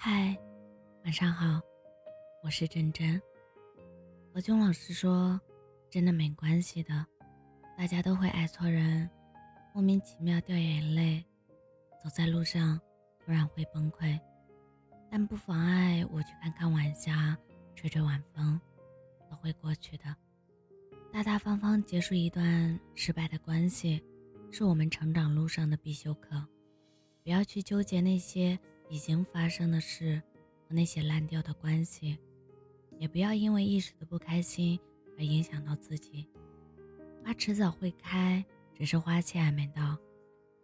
嗨，晚上好，我是真真。何炅老师说：“真的没关系的，大家都会爱错人，莫名其妙掉眼泪，走在路上突然会崩溃，但不妨碍我去看看晚霞，吹吹晚风，都会过去的。大大方方结束一段失败的关系，是我们成长路上的必修课。不要去纠结那些。”已经发生的事和那些烂掉的关系，也不要因为一时的不开心而影响到自己。花迟早会开，只是花期还没到。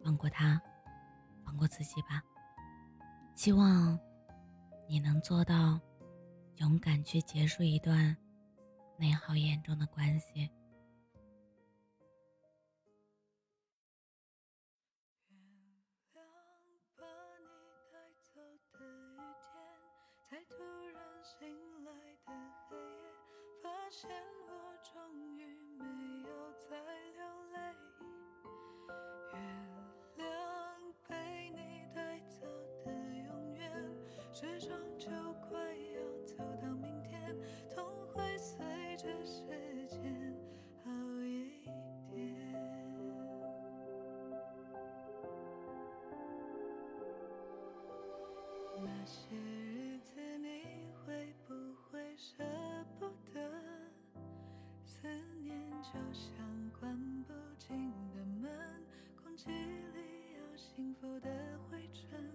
放过他，放过自己吧。希望你能做到，勇敢去结束一段内耗严重的关系。突然醒来的黑夜，发现我终于没有再流泪。月亮被你带走的永远，时钟幸福的灰尘，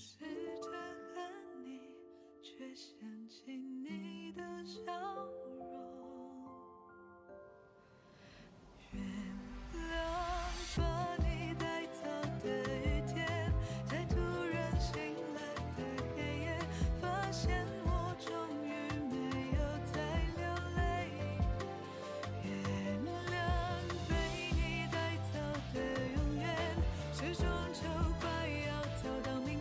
试着恨你却想起你的笑容原谅把你带走的雨天在突然醒来的黑夜发现我终于没有再流泪原谅被你带走的永远时终就快要走到明